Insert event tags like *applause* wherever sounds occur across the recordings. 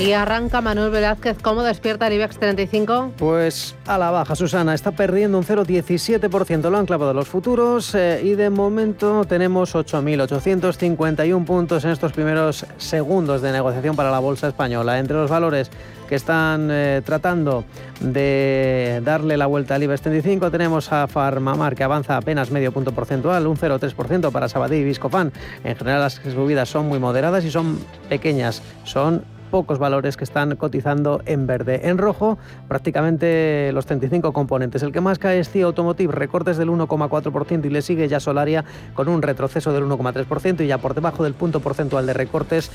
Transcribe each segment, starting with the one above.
Y arranca Manuel Velázquez. ¿Cómo despierta el IBEX 35? Pues a la baja, Susana. Está perdiendo un 0,17%. Lo han clavado los futuros eh, y de momento tenemos 8.851 puntos en estos primeros segundos de negociación para la bolsa española. Entre los valores que están eh, tratando de darle la vuelta al IBEX 35 tenemos a Farmamar que avanza apenas medio punto porcentual, un 0,3% para Sabadell y Viscofan. En general las subidas son muy moderadas y son pequeñas, son pocos valores que están cotizando en verde. En rojo, prácticamente los 35 componentes. El que más cae es CIE Automotive, recortes del 1,4% y le sigue ya Solaria con un retroceso del 1,3% y ya por debajo del punto porcentual de recortes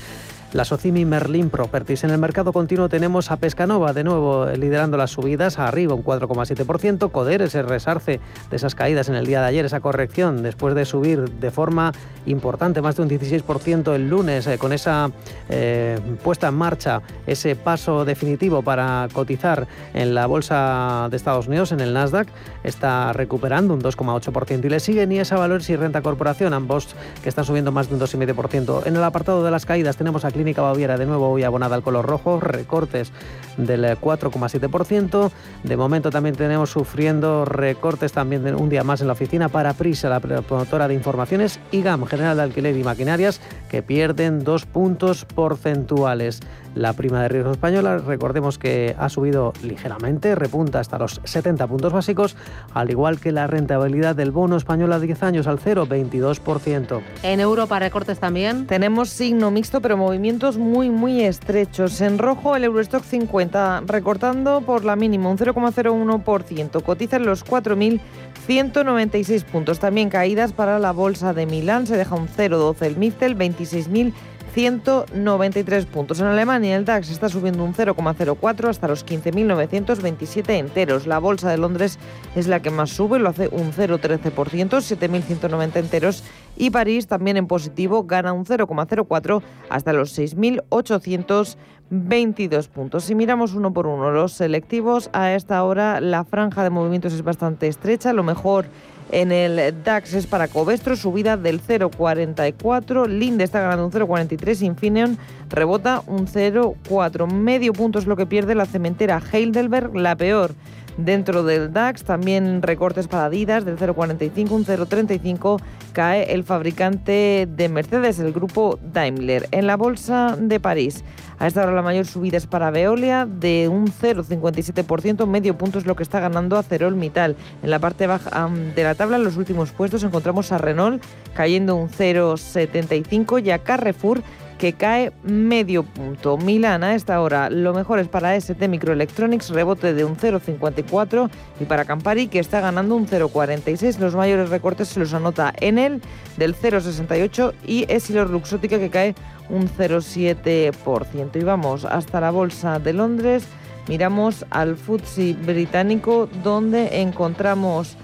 la Socimi Merlin Properties. En el mercado continuo tenemos a Pescanova, de nuevo liderando las subidas, arriba un 4,7%. Coder se resarce de esas caídas en el día de ayer, esa corrección, después de subir de forma importante, más de un 16% el lunes, eh, con esa eh, puesta en marcha, ese paso definitivo para cotizar en la bolsa de Estados Unidos, en el Nasdaq, está recuperando un 2,8% y le siguen IESA Valores y Renta Corporación, ambos que están subiendo más de un 2,5%. En el apartado de las caídas tenemos a Clínica Baviera de nuevo hoy abonada al color rojo, recortes del 4,7%. De momento también tenemos sufriendo recortes también un día más en la oficina para Prisa, la promotora de informaciones, y GAM, General de Alquiler y Maquinarias, que pierden dos puntos porcentuales. La prima de riesgo española, recordemos que ha subido ligeramente, repunta hasta los 70 puntos básicos, al igual que la rentabilidad del bono español a 10 años al 0,22%. En Europa recortes también. Tenemos signo mixto, pero movimientos muy, muy estrechos. En rojo el Eurostock 50 recortando por la mínima un 0,01%. Cotiza en los 4.196 puntos. También caídas para la bolsa de Milán. Se deja un 0,12 el Mittel, 26.000 193 puntos. En Alemania el DAX está subiendo un 0,04 hasta los 15.927 enteros. La bolsa de Londres es la que más sube, lo hace un 0,13%, 7.190 enteros. Y París también en positivo gana un 0,04 hasta los 6.822 puntos. Si miramos uno por uno los selectivos, a esta hora la franja de movimientos es bastante estrecha. Lo mejor en el DAX es para Covestro, subida del 0,44. Linde está ganando un 0,43. Infineon rebota un 0,4. Medio punto es lo que pierde la cementera Heidelberg, la peor Dentro del DAX también recortes para Adidas del 0,45, un 0,35 cae el fabricante de Mercedes, el grupo Daimler. En la bolsa de París, a esta hora la mayor subida es para Veolia de un 0,57%, medio punto es lo que está ganando Acerol Mittal. En la parte baja de la tabla, en los últimos puestos, encontramos a Renault cayendo un 0,75 y a Carrefour que cae medio punto. Milán a esta hora lo mejor es para ST Microelectronics, rebote de un 0,54 y para Campari que está ganando un 0,46. Los mayores recortes se los anota Enel del 0,68 y Essilor Luxótica que cae un 0,7%. Y vamos hasta la bolsa de Londres, miramos al FTSE británico donde encontramos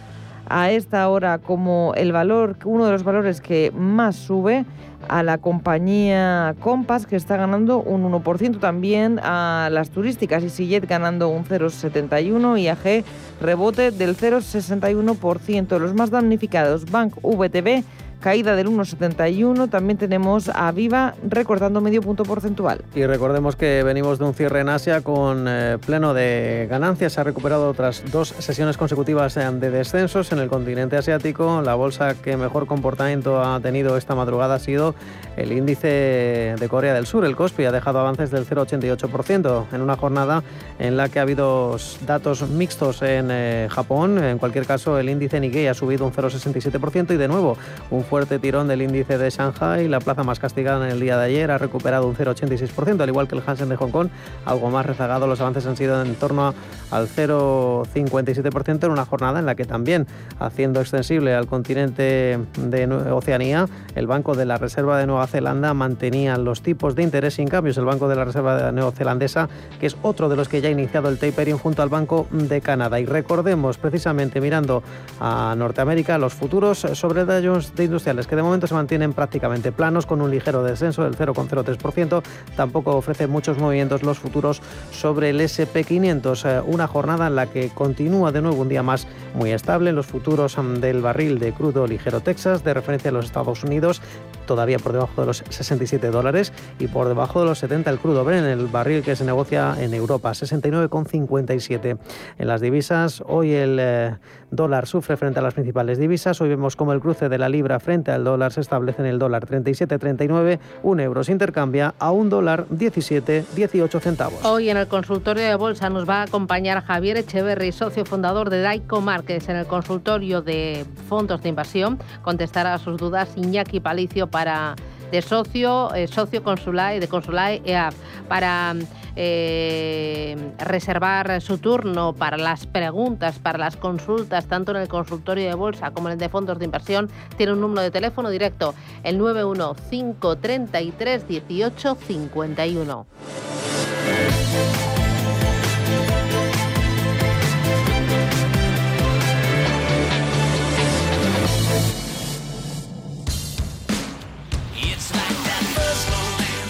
a esta hora como el valor, uno de los valores que más sube a la compañía Compass que está ganando un 1%, también a las turísticas EasyJet ganando un 0,71 y AG rebote del 0,61%. Los más damnificados, Bank VTB caída del 1,71. También tenemos a Viva recortando medio punto porcentual. Y recordemos que venimos de un cierre en Asia con eh, pleno de ganancias. Se ha recuperado otras dos sesiones consecutivas eh, de descensos en el continente asiático. La bolsa que mejor comportamiento ha tenido esta madrugada ha sido el índice de Corea del Sur. El Kospi ha dejado avances del 0,88% en una jornada en la que ha habido datos mixtos en eh, Japón. En cualquier caso, el índice Nikkei ha subido un 0,67% y de nuevo un fuerte tirón del índice de Shanghai, la plaza más castigada en el día de ayer, ha recuperado un 0,86%, al igual que el Hansen de Hong Kong, algo más rezagado. Los avances han sido en torno al 0,57% en una jornada en la que también, haciendo extensible al continente de Oceanía, el Banco de la Reserva de Nueva Zelanda mantenía los tipos de interés sin cambios. El Banco de la Reserva Neozelandesa, que es otro de los que ya ha iniciado el tapering junto al Banco de Canadá. Y recordemos, precisamente mirando a Norteamérica, los futuros sobre Dow Jones de que de momento se mantienen prácticamente planos con un ligero descenso del 0,03%. Tampoco ofrece muchos movimientos los futuros sobre el SP500. Eh, una jornada en la que continúa de nuevo un día más muy estable. Los futuros mm, del barril de crudo ligero Texas, de referencia a los Estados Unidos, todavía por debajo de los 67 dólares y por debajo de los 70 el crudo Bren, el barril que se negocia en Europa, 69,57. En las divisas, hoy el eh, dólar sufre frente a las principales divisas. Hoy vemos como el cruce de la libra frente al dólar se establece en el dólar 37,39. Un euro se intercambia a un dólar 17,18 centavos. Hoy en el consultorio de bolsa nos va a acompañar Javier Echeverry, socio fundador de Daico Márquez. En el consultorio de fondos de inversión contestará a sus dudas Iñaki Palicio para de socio, eh, socio Consulae, de Consulae EAP, para eh, reservar su turno para las preguntas, para las consultas, tanto en el consultorio de bolsa como en el de fondos de inversión, tiene un número de teléfono directo, el 91533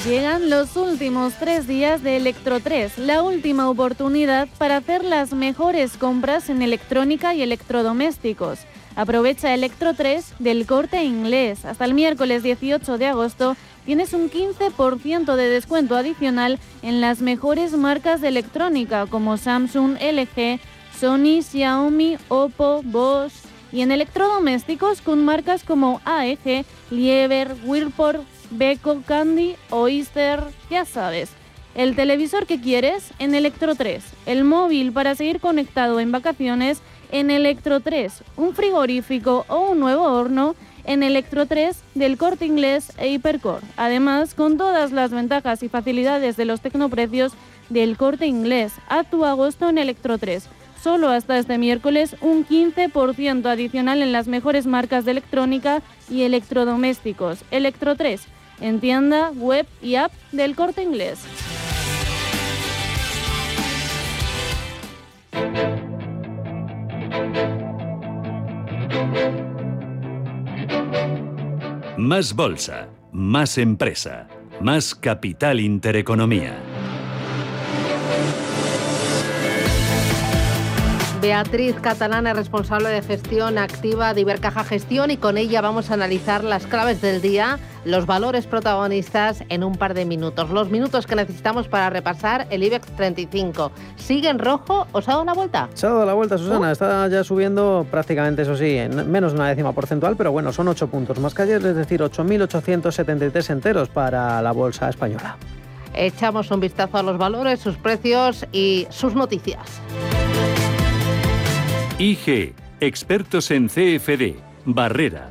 Llegan los últimos tres días de Electro 3, la última oportunidad para hacer las mejores compras en electrónica y electrodomésticos. Aprovecha Electro 3 del corte inglés. Hasta el miércoles 18 de agosto tienes un 15% de descuento adicional en las mejores marcas de electrónica como Samsung, LG, Sony, Xiaomi, Oppo, Bosch y en electrodomésticos con marcas como AEG, Lieber, Whirlpool, Beko, Candy o Easter, ya sabes. El televisor que quieres en Electro 3, el móvil para seguir conectado en vacaciones en Electro 3, un frigorífico o un nuevo horno en Electro 3 del corte inglés e Hipercore. Además, con todas las ventajas y facilidades de los tecnoprecios del corte inglés. A tu agosto en Electro 3. Solo hasta este miércoles un 15% adicional en las mejores marcas de electrónica y electrodomésticos. Electro 3 en tienda, web y app del corte inglés. Más bolsa, más empresa, más capital intereconomía. Beatriz Catalana, responsable de gestión activa de Ibercaja Gestión y con ella vamos a analizar las claves del día, los valores protagonistas en un par de minutos. Los minutos que necesitamos para repasar el IBEX 35. ¿Sigue en rojo o se ha dado la vuelta? Se ha dado la vuelta, Susana. Uh. Está ya subiendo prácticamente, eso sí, en menos de una décima porcentual, pero bueno, son 8 puntos más que ayer, es decir, 8.873 enteros para la bolsa española. Echamos un vistazo a los valores, sus precios y sus noticias. IG, expertos en CFD, Barrera,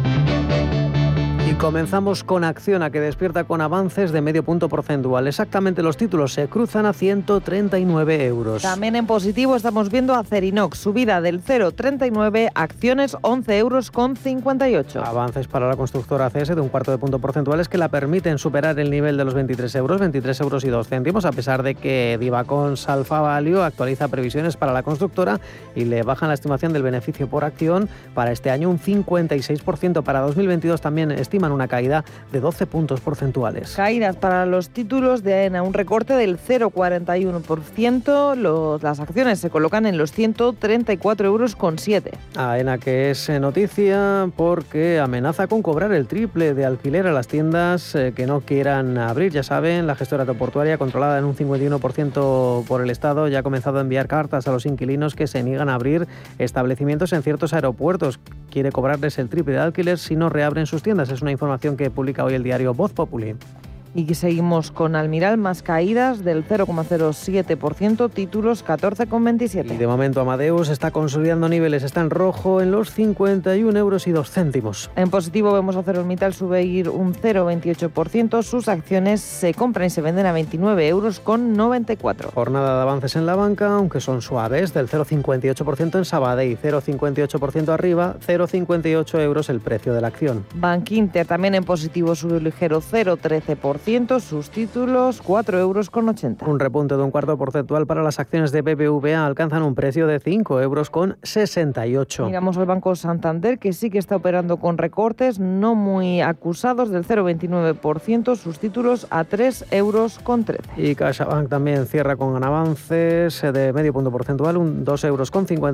Comenzamos con acción a que despierta con avances de medio punto porcentual. Exactamente los títulos se cruzan a 139 euros. También en positivo estamos viendo a Cerinox, subida del 0,39, acciones 11 euros con 58. Avances para la constructora CS de un cuarto de punto porcentual que la permiten superar el nivel de los 23 euros, 23 euros y 2 céntimos, a pesar de que Divacon Salfa Value actualiza previsiones para la constructora y le bajan la estimación del beneficio por acción para este año un 56%. Para 2022 también una caída de 12 puntos porcentuales. Caídas para los títulos de AENA, un recorte del 0,41%. las acciones se colocan en los 134 euros con 7. AENA que es eh, noticia porque amenaza con cobrar el triple de alquiler a las tiendas eh, que no quieran abrir. Ya saben, la gestora aeroportuaria controlada en un 51% por el Estado ya ha comenzado a enviar cartas a los inquilinos que se niegan a abrir establecimientos en ciertos aeropuertos. Quiere cobrarles el triple de alquiler si no reabren sus tiendas. Es una información que publica hoy el diario Voz Populi. Y seguimos con Almiral, más caídas del 0,07%, títulos 14,27. Y de momento Amadeus está consolidando niveles, está en rojo en los 51 euros y 2 céntimos. En positivo vemos a Cerolmital subir un 0,28%, sus acciones se compran y se venden a 29 euros con 94. Jornada de avances en la banca, aunque son suaves, del 0,58% en Sabadell, 0,58% arriba, 0,58 euros el precio de la acción. Bank Inter también en positivo sube ligero 0,13%. 2,5%, sus títulos 4,80 euros. Un repunte de un cuarto porcentual para las acciones de BBVA alcanzan un precio de 5,68 euros. Miramos al Banco Santander, que sí que está operando con recortes no muy acusados del 0,29%, sus títulos a 3,13 euros. Y CaixaBank también cierra con avances de medio punto porcentual, un 2,58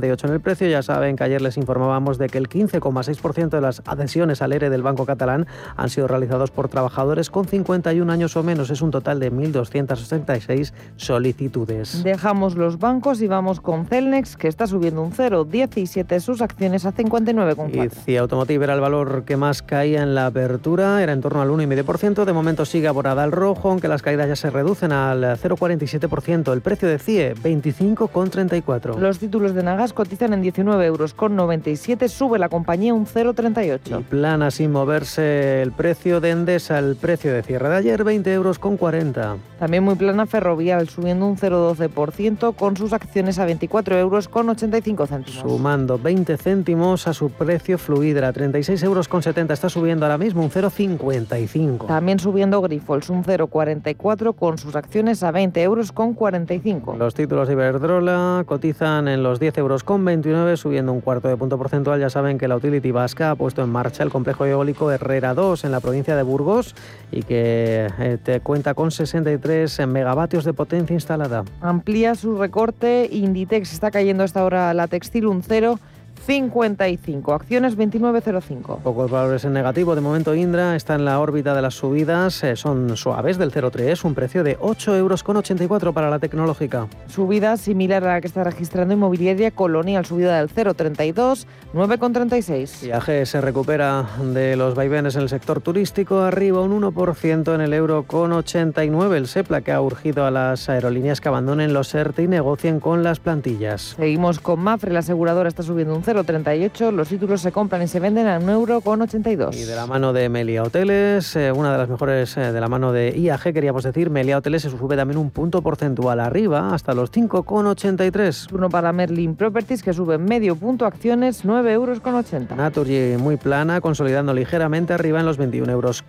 euros en el precio. Ya saben que ayer les informábamos de que el 15,6% de las adhesiones al ERE del Banco Catalán han sido realizados por trabajadores con 51 años o menos. Es un total de 1.266 solicitudes. Dejamos los bancos y vamos con Celnex, que está subiendo un 0,17 sus acciones a 59,4. Y Automotive era el valor que más caía en la apertura, era en torno al 1,5%. De momento sigue aborada al rojo, aunque las caídas ya se reducen al 0,47%. El precio de CIE, 25,34. Los títulos de Nagas cotizan en 19 euros con 97, sube la compañía un 0,38. Y plana sin moverse el precio de Endesa, el precio de cierre de ayer, 20 euros con 40. También muy plana Ferrovial, subiendo un 0,12% con sus acciones a 24 euros con 85 céntimos. Sumando 20 céntimos a su precio Fluidra, 36 euros con 70, está subiendo ahora mismo un 0,55. También subiendo Grifols, un 0,44 con sus acciones a 20 euros con 45. Los títulos de Iberdrola cotizan en los 10 euros con 29, subiendo un cuarto de punto porcentual. Ya saben que la Utility Vasca ha puesto en marcha el complejo eólico Herrera 2 en la provincia de Burgos y que eh, te cuenta con 63 megavatios de potencia instalada. Amplía su recorte, Inditex está cayendo hasta ahora la textil un 0 55. Acciones 29,05. Pocos valores en negativo. De momento Indra está en la órbita de las subidas. Eh, son suaves del 0,3. Un precio de 8,84 euros para la tecnológica. Subida similar a la que está registrando Inmobiliaria Colonial. Subida del 0,32, 9,36. Viaje se recupera de los vaivenes en el sector turístico. Arriba un 1% en el euro con 89. El SEPLA que ha urgido a las aerolíneas que abandonen los ERTE y negocien con las plantillas. Seguimos con Mafre. La aseguradora está subiendo un 0 0,38. Los títulos se compran y se venden a 1,82 Y de la mano de Melia Hoteles, eh, una de las mejores eh, de la mano de IAG, queríamos decir, Melia Hoteles se sube también un punto porcentual arriba, hasta los 5,83. Uno para Merlin Properties, que sube medio punto acciones, 9,80 euros. Naturgy muy plana, consolidando ligeramente arriba en los 21,80 euros.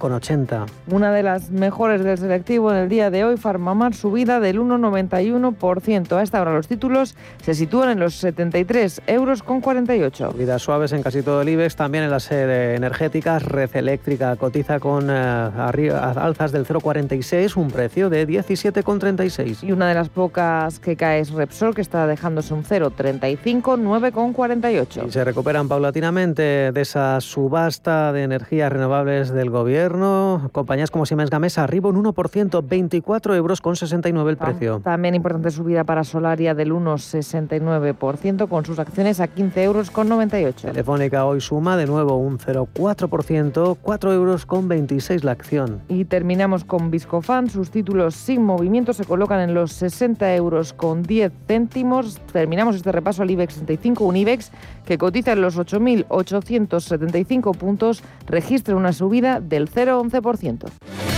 Una de las mejores del selectivo en el día de hoy, Farmamar, subida del 1,91%. A esta hora los títulos se sitúan en los 73,48 euros. Vidas suaves en casi todo el IBEX, también en las eh, energéticas. Red Eléctrica cotiza con eh, alzas del 0,46, un precio de 17,36. Y una de las pocas que cae es Repsol, que está dejándose un 0,35, 9,48. Y se recuperan paulatinamente de esa subasta de energías renovables del gobierno. Compañías como Siemens Gamesa arriba un 1%, 24 euros con 69 el precio. También importante subida para Solaria del 1,69% con sus acciones a 15 euros con 98. Telefónica hoy suma de nuevo un 0,4%, 4 euros con 26 la acción. Y terminamos con Viscofan. Sus títulos sin movimiento se colocan en los 60 euros con 10 céntimos. Terminamos este repaso al IBEX 65, un IBEX que cotiza en los 8.875 puntos, registra una subida del 0,11%.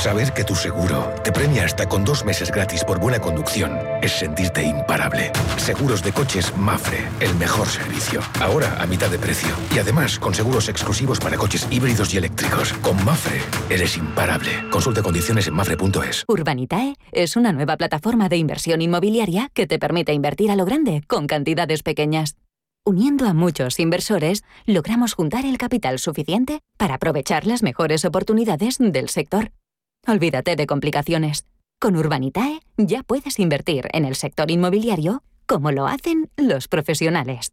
Saber que tu seguro te premia hasta con dos meses gratis por buena conducción es sentirte imparable. Seguros de coches Mafre, el mejor servicio. Ahora a mitad de precio. Y además con seguros exclusivos para coches híbridos y eléctricos. Con Mafre eres imparable. Consulte condiciones en mafre.es. Urbanitae es una nueva plataforma de inversión inmobiliaria que te permite invertir a lo grande con cantidades pequeñas. Uniendo a muchos inversores, logramos juntar el capital suficiente para aprovechar las mejores oportunidades del sector. Olvídate de complicaciones. Con Urbanitae ya puedes invertir en el sector inmobiliario como lo hacen los profesionales.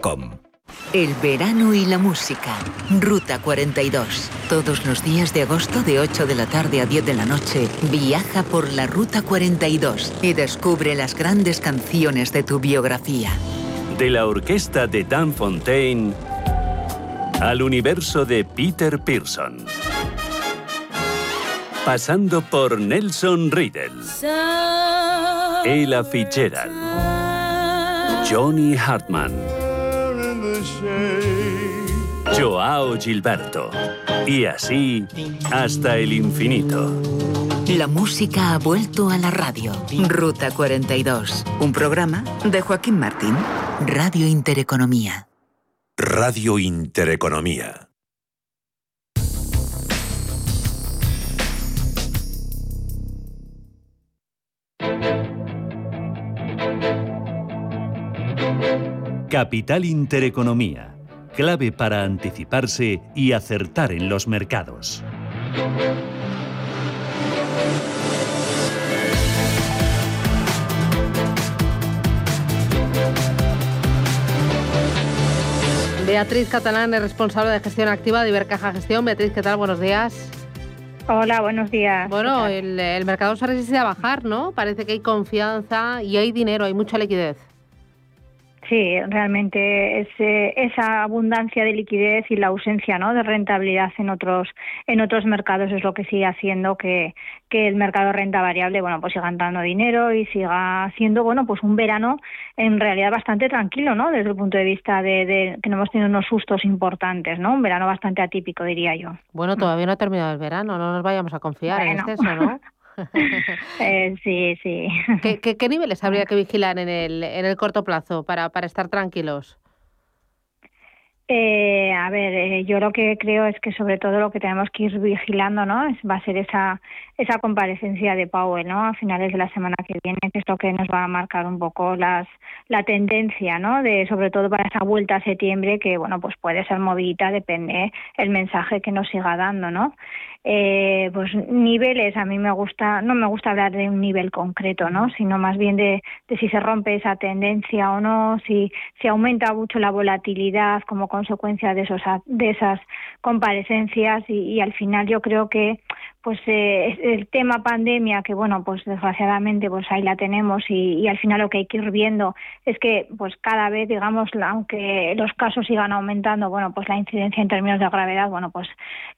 El verano y la música. Ruta 42. Todos los días de agosto de 8 de la tarde a 10 de la noche, viaja por la Ruta 42 y descubre las grandes canciones de tu biografía. De la orquesta de Dan Fontaine al universo de Peter Pearson. Pasando por Nelson Riddle, Ella Fitzgerald, Johnny Hartman. Joao Gilberto. Y así hasta el infinito. La música ha vuelto a la radio. Ruta 42. Un programa de Joaquín Martín. Radio Intereconomía. Radio Intereconomía. Capital Intereconomía, clave para anticiparse y acertar en los mercados. Beatriz Catalán es responsable de gestión activa de Ibercaja Gestión. Beatriz, ¿qué tal? Buenos días. Hola, buenos días. Bueno, el, el mercado se resiste a bajar, ¿no? Parece que hay confianza y hay dinero, hay mucha liquidez. Sí, realmente es, eh, esa abundancia de liquidez y la ausencia ¿no? de rentabilidad en otros en otros mercados es lo que sigue haciendo que, que el mercado de renta variable bueno pues siga dando dinero y siga siendo bueno pues un verano en realidad bastante tranquilo no desde el punto de vista de, de que no hemos tenido unos sustos importantes no un verano bastante atípico diría yo. Bueno todavía no ha terminado el verano no nos vayamos a confiar en exceso no *laughs* eh, sí, sí. ¿Qué, ¿Qué, qué, niveles habría que vigilar en el, en el corto plazo para, para estar tranquilos? Eh, a ver, eh, yo lo que creo es que sobre todo lo que tenemos que ir vigilando, ¿no? Es, va a ser esa esa comparecencia de Powell, ¿no? A finales de la semana que viene, que es lo que nos va a marcar un poco las la tendencia, ¿no? De sobre todo para esa vuelta a septiembre que bueno pues puede ser movidita, depende el mensaje que nos siga dando, ¿no? Eh, pues niveles a mí me gusta no me gusta hablar de un nivel concreto no sino más bien de, si se rompe esa tendencia o no si si aumenta mucho la volatilidad como consecuencia de esos de esas comparecencias y, y al final yo creo que pues eh, el tema pandemia que bueno pues desgraciadamente pues ahí la tenemos y, y, al final lo que hay que ir viendo es que pues cada vez digamos aunque los casos sigan aumentando bueno pues la incidencia en términos de gravedad bueno pues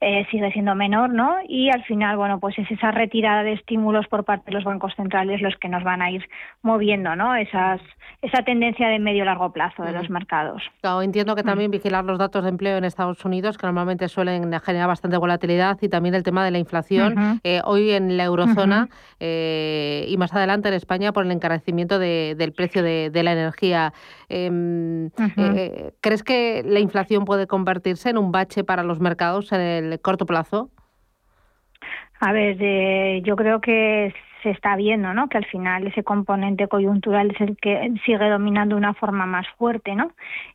eh, sigue siendo menor no y al final bueno pues es esa retirada de estímulos por parte de los bancos centrales los que nos van a ir moviendo no esas esa tendencia de medio largo plazo de los mercados. Claro, entiendo que también vigilar los datos de empleo en Estados Unidos que normalmente suelen generar bastante volatilidad y también el tema de la inflación Uh -huh. eh, hoy en la eurozona uh -huh. eh, y más adelante en España por el encarecimiento de, del precio de, de la energía. Eh, uh -huh. ¿Crees que la inflación puede convertirse en un bache para los mercados en el corto plazo? A ver, yo creo que se está viendo, ¿no? Que al final ese componente coyuntural es el que sigue dominando de una forma más fuerte, ¿no?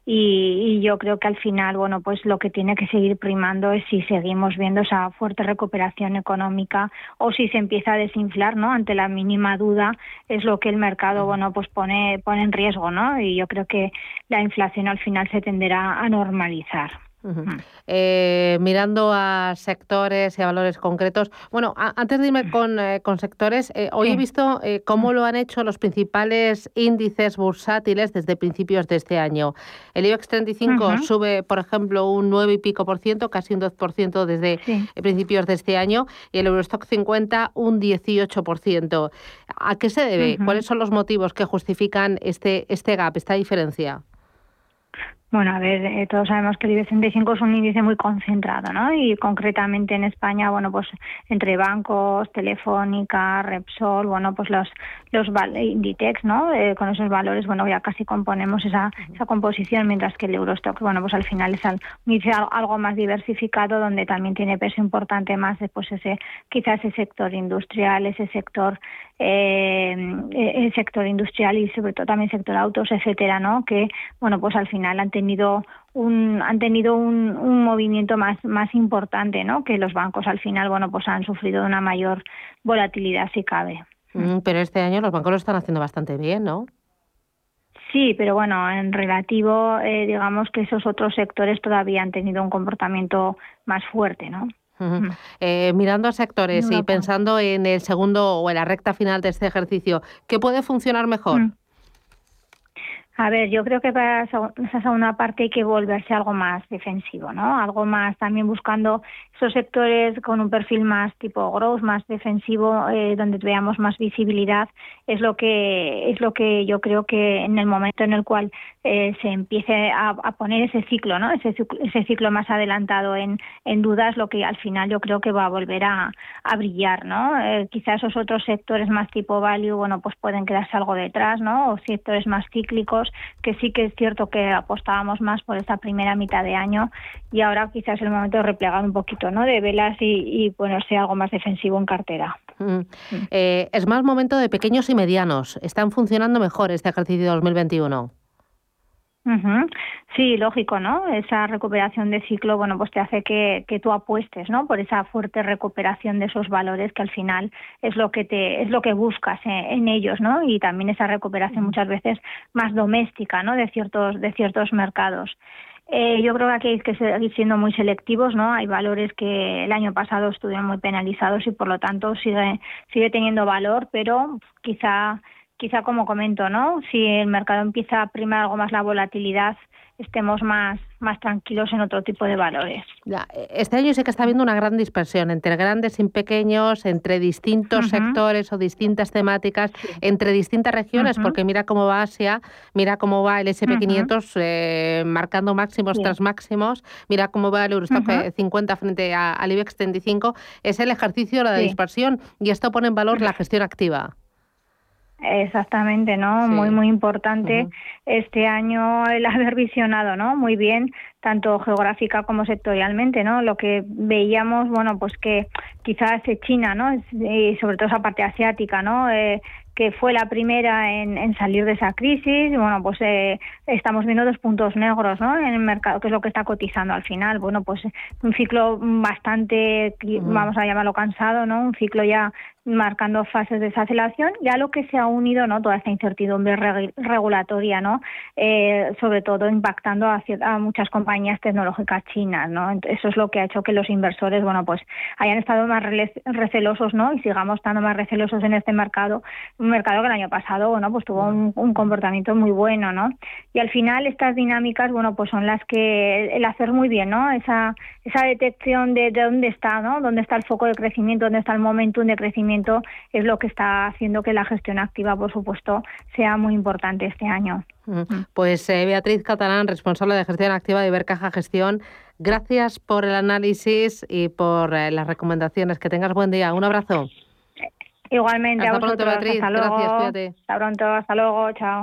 Y, y, yo creo que al final, bueno, pues lo que tiene que seguir primando es si seguimos viendo esa fuerte recuperación económica o si se empieza a desinflar, ¿no? Ante la mínima duda es lo que el mercado, bueno, pues pone pone en riesgo, ¿no? Y yo creo que la inflación al final se tenderá a normalizar. Uh -huh. eh, mirando a sectores y a valores concretos, bueno, a, antes de irme con, eh, con sectores, eh, hoy sí. he visto cómo lo han hecho los principales índices bursátiles desde principios de este año. El IBEX 35 uh -huh. sube, por ejemplo, un 9 y pico por ciento, casi un 2 por ciento desde sí. principios de este año, y el Eurostock 50 un 18 por ciento. ¿A qué se debe? Uh -huh. ¿Cuáles son los motivos que justifican este, este gap, esta diferencia? Bueno, a ver, eh, todos sabemos que el IBEX 35 es un índice muy concentrado, ¿no? Y concretamente en España, bueno, pues entre bancos, Telefónica, Repsol, bueno, pues los los Inditex, ¿no? Eh, con esos valores, bueno, ya casi componemos esa, esa composición, mientras que el Eurostock, bueno, pues al final es un índice algo más diversificado, donde también tiene peso importante más después ese, quizás ese sector industrial, ese sector eh, el sector industrial y sobre todo también sector autos, etcétera, ¿no? Que bueno, pues al final han tenido un han tenido un, un, movimiento más más importante, ¿no? Que los bancos al final, bueno, pues han sufrido una mayor volatilidad si cabe. Mm, pero este año los bancos lo están haciendo bastante bien, ¿no? Sí, pero bueno, en relativo, eh, digamos que esos otros sectores todavía han tenido un comportamiento más fuerte, ¿no? Mm. Eh, mirando a sectores y pensando en el segundo o en la recta final de este ejercicio, ¿qué puede funcionar mejor? Mm. A ver, yo creo que para esa segunda parte hay que volverse algo más defensivo, ¿no? Algo más también buscando esos sectores con un perfil más tipo growth, más defensivo, eh, donde veamos más visibilidad, es lo que es lo que yo creo que en el momento en el cual eh, se empiece a, poner ese ciclo, ¿no? Ese, ese ciclo más adelantado en, en dudas, lo que al final yo creo que va a volver a, a brillar, ¿no? Eh, quizás esos otros sectores más tipo value, bueno, pues pueden quedarse algo detrás, ¿no? O sectores más cíclicos que sí que es cierto que apostábamos más por esta primera mitad de año y ahora quizás es el momento de replegar un poquito, ¿no? De velas y, ponerse algo más defensivo en cartera. Mm. Eh, es más momento de pequeños y medianos. ¿Están funcionando mejor este ejercicio 2021? Sí, lógico, ¿no? Esa recuperación de ciclo, bueno, pues te hace que, que, tú apuestes, ¿no? Por esa fuerte recuperación de esos valores que al final es lo que te es lo que buscas en, ellos, ¿no? Y también esa recuperación muchas veces más doméstica, ¿no? De ciertos de ciertos mercados. Eh, yo creo que aquí hay que seguir siendo muy selectivos, ¿no? Hay valores que el año pasado estuvieron muy penalizados y por lo tanto sigue sigue teniendo valor, pero quizá quizá como comento, ¿no? Si el mercado empieza a primar algo más la volatilidad, estemos más, más tranquilos en otro tipo de valores. este año sé que está habiendo una gran dispersión entre grandes y pequeños, entre distintos sectores o distintas temáticas, entre distintas regiones, porque mira cómo va Asia, mira cómo va el SP500 eh, marcando máximos tras máximos, mira cómo va el Eurostock 50 frente al IBEX 35. Es el ejercicio de la dispersión y esto pone en valor la gestión activa. Exactamente, ¿no? Muy, muy importante este año el haber visionado, ¿no? Muy bien, tanto geográfica como sectorialmente, ¿no? Lo que veíamos, bueno, pues que quizás China, ¿no? Y sobre todo esa parte asiática, ¿no? Eh, que fue la primera en, salir de esa crisis. Bueno, pues eh, estamos viendo dos puntos negros ¿no? en el mercado, que es lo que está cotizando al final. Bueno, pues un ciclo bastante, vamos a llamarlo cansado, ¿no? Un ciclo ya marcando fases de desaceleración, ya lo que se ha unido, ¿no? Toda esta incertidumbre regulatoria, ¿no? Eh, sobre todo impactando a, a, muchas compañías tecnológicas chinas, ¿no? Eso es lo que ha hecho que los inversores, bueno, pues hayan estado más recelosos, ¿no? Y sigamos estando más recelosos en este mercado, un mercado que el año pasado, bueno, pues tuvo un, comportamiento muy bueno, ¿no? Y al final estas dinámicas, bueno, pues son las que el hacer muy bien, ¿no? Esa esa detección de, de dónde está, ¿no? Dónde está el foco de crecimiento, dónde está el momentum de crecimiento es lo que está haciendo que la gestión activa, por supuesto, sea muy importante este año. Mm. Pues eh, Beatriz Catalán, responsable de gestión activa de Ibercaja Gestión, gracias por el análisis y por eh, las recomendaciones. Que tengas buen día. Un abrazo. Igualmente, hasta pronto, Beatriz. Hasta luego. Gracias, cuídate. Hasta pronto, hasta luego, chao.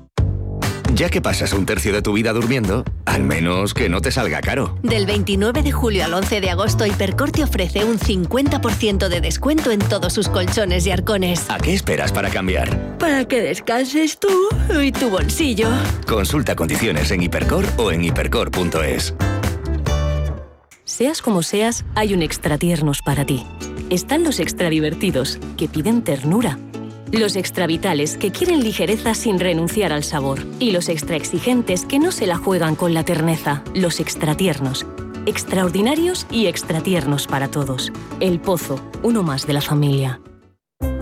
Ya que pasas un tercio de tu vida durmiendo, al menos que no te salga caro. Del 29 de julio al 11 de agosto, Hipercor te ofrece un 50% de descuento en todos sus colchones y arcones. ¿A qué esperas para cambiar? Para que descanses tú y tu bolsillo. Consulta condiciones en Hipercor o en hipercor.es. Seas como seas, hay un extra tiernos para ti. Están los extra divertidos, que piden ternura los extravitales que quieren ligereza sin renunciar al sabor. Y los extra exigentes que no se la juegan con la terneza. Los extratiernos. Extraordinarios y extratiernos para todos. El Pozo, uno más de la familia.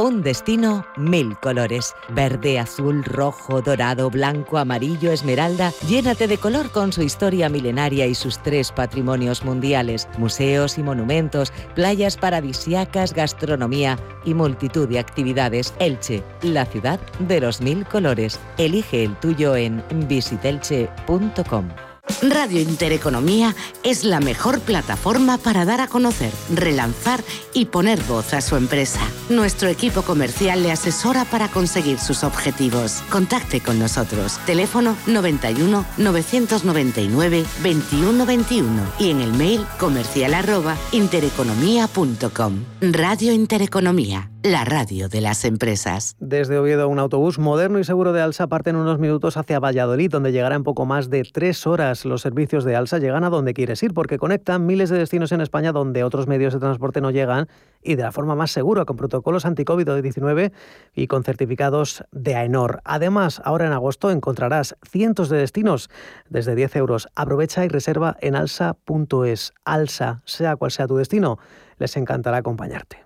un destino mil colores. Verde, azul, rojo, dorado, blanco, amarillo, esmeralda. Llénate de color con su historia milenaria y sus tres patrimonios mundiales. Museos y monumentos, playas paradisiacas, gastronomía y multitud de actividades. Elche, la ciudad de los mil colores. Elige el tuyo en visitelche.com. Radio Intereconomía es la mejor plataforma para dar a conocer, relanzar y poner voz a su empresa. Nuestro equipo comercial le asesora para conseguir sus objetivos. Contacte con nosotros. Teléfono 91 999 2121 y en el mail comercial arroba intereconomía.com. Radio Intereconomía, la radio de las empresas. Desde Oviedo, un autobús moderno y seguro de Alsa parte en unos minutos hacia Valladolid, donde llegará en poco más de tres horas. Los servicios de Alsa llegan a donde quieres ir, porque conectan miles de destinos en España donde otros medios de transporte no llegan y de la forma más segura, con protocolos anti-COVID-19 y con certificados de AENOR. Además, ahora en agosto encontrarás cientos de destinos desde 10 euros. Aprovecha y reserva en alsa.es. Alsa, sea cual sea tu destino, les encantará acompañarte.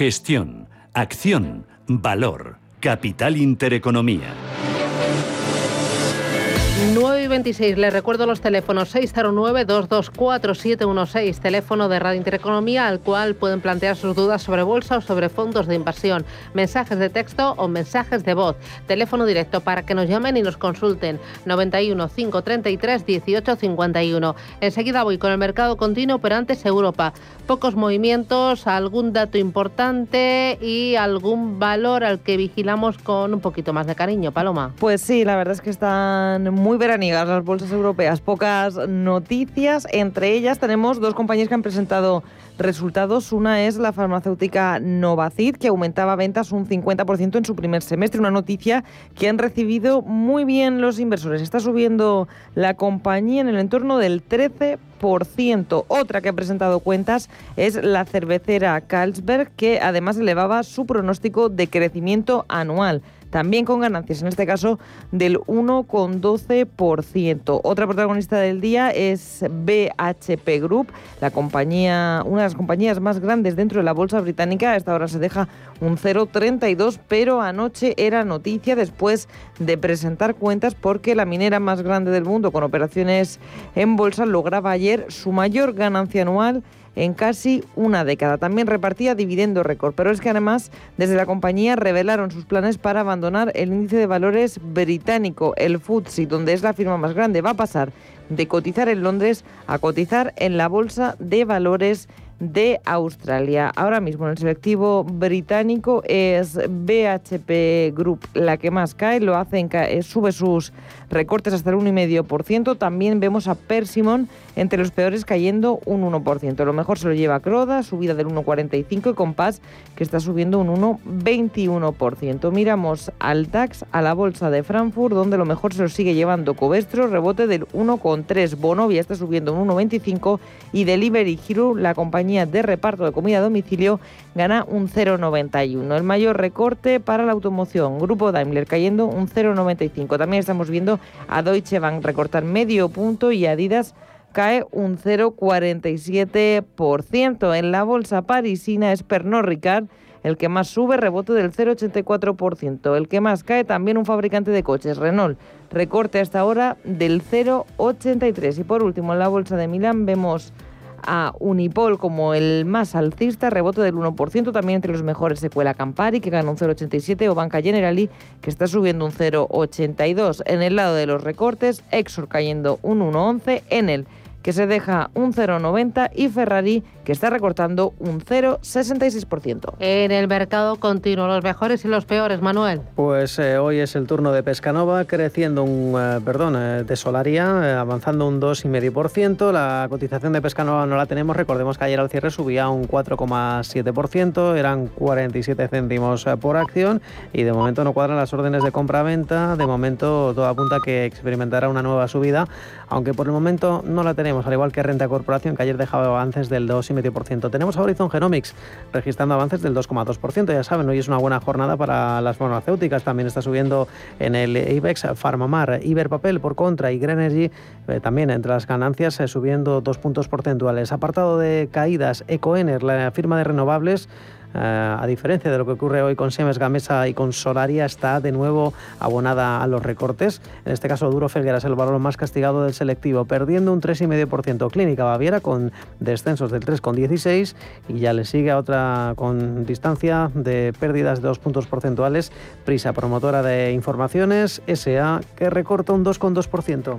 Gestión, acción, valor, capital intereconomía. 9 y 26, les recuerdo los teléfonos 609-224-716, teléfono de Radio Intereconomía, al cual pueden plantear sus dudas sobre bolsa o sobre fondos de inversión, mensajes de texto o mensajes de voz, teléfono directo para que nos llamen y nos consulten, 91 533 1851. Enseguida voy con el mercado continuo, pero antes Europa. Pocos movimientos, algún dato importante y algún valor al que vigilamos con un poquito más de cariño. Paloma. Pues sí, la verdad es que están muy veraniegas las bolsas europeas, pocas noticias. Entre ellas tenemos dos compañías que han presentado resultados. Una es la farmacéutica Novacid, que aumentaba ventas un 50% en su primer semestre. Una noticia que han recibido muy bien los inversores. Está subiendo la compañía en el entorno del 13%. Otra que ha presentado cuentas es la cervecera Carlsberg, que además elevaba su pronóstico de crecimiento anual también con ganancias, en este caso del 1,12%. Otra protagonista del día es BHP Group, la compañía, una de las compañías más grandes dentro de la bolsa británica. A esta hora se deja un 0,32, pero anoche era noticia después de presentar cuentas porque la minera más grande del mundo con operaciones en bolsa lograba ayer su mayor ganancia anual en casi una década. También repartía dividendo récord, pero es que además desde la compañía revelaron sus planes para abandonar el índice de valores británico, el FTSE, donde es la firma más grande. Va a pasar de cotizar en Londres a cotizar en la Bolsa de Valores de Australia. Ahora mismo en el selectivo británico es BHP Group la que más cae, lo hace eh, sube sus recortes hasta el 1,5%. También vemos a Persimon entre los peores cayendo un 1%. Lo mejor se lo lleva Croda, subida del 1,45% y Compass que está subiendo un 1,21%. Miramos al DAX, a la bolsa de Frankfurt, donde lo mejor se lo sigue llevando Covestro, rebote del 1,3%. Bonovia está subiendo un 1,25% y Delivery Hero, la compañía de reparto de comida a domicilio, gana un 0,91. El mayor recorte para la automoción, Grupo Daimler cayendo un 0,95. También estamos viendo a Deutsche Bank recortar medio punto y Adidas cae un 0,47%. En la bolsa parisina es Pernod Ricard el que más sube, rebote del 0,84%. El que más cae también un fabricante de coches, Renault, recorte hasta ahora del 0,83%. Y por último, en la bolsa de Milán vemos a Unipol como el más alcista, rebote del 1%, también entre los mejores se cuela Campari, que gana un 0,87, o Banca Generali, que está subiendo un 0,82. En el lado de los recortes, Exor cayendo un 1,11, Enel, que se deja un 0,90 y Ferrari, que está recortando un 0,66%. En el mercado continuo, los mejores y los peores, Manuel. Pues eh, hoy es el turno de Pescanova, creciendo un, eh, perdón, eh, de Solaria, avanzando un 2,5%. La cotización de Pescanova no la tenemos, recordemos que ayer al cierre subía un 4,7%, eran 47 céntimos por acción y de momento no cuadran las órdenes de compra-venta, de momento todo apunta a que experimentará una nueva subida, aunque por el momento no la tenemos, al igual que Renta Corporación, que ayer dejaba avances del 2,5%. Tenemos a Horizon Genomics registrando avances del 2,2%, ya saben, hoy es una buena jornada para las farmacéuticas, también está subiendo en el IBEX Farmamar, Iberpapel por contra y Grenergy eh, también entre las ganancias eh, subiendo dos puntos porcentuales. Apartado de caídas, Ecoener, la firma de renovables, a diferencia de lo que ocurre hoy con Siemens Gamesa y con Solaria, está de nuevo abonada a los recortes. En este caso, Duro Felguera es el valor más castigado del selectivo, perdiendo un 3,5%. Clínica Baviera con descensos del 3,16 y ya le sigue a otra con distancia de pérdidas de dos puntos porcentuales. Prisa, promotora de informaciones, SA, que recorta un 2,2%.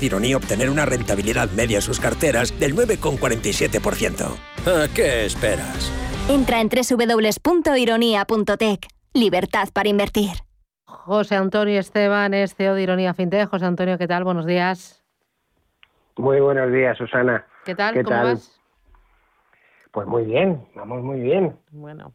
de Ironía obtener una rentabilidad media en sus carteras del 9,47%. ¿A qué esperas? Entra en www.ironía.tech. Libertad para invertir. José Antonio Esteban es CEO de Ironía FinTech. José Antonio, ¿qué tal? Buenos días. Muy buenos días, Susana. ¿Qué tal? ¿Cómo vas? Pues muy bien, vamos muy bien. Bueno,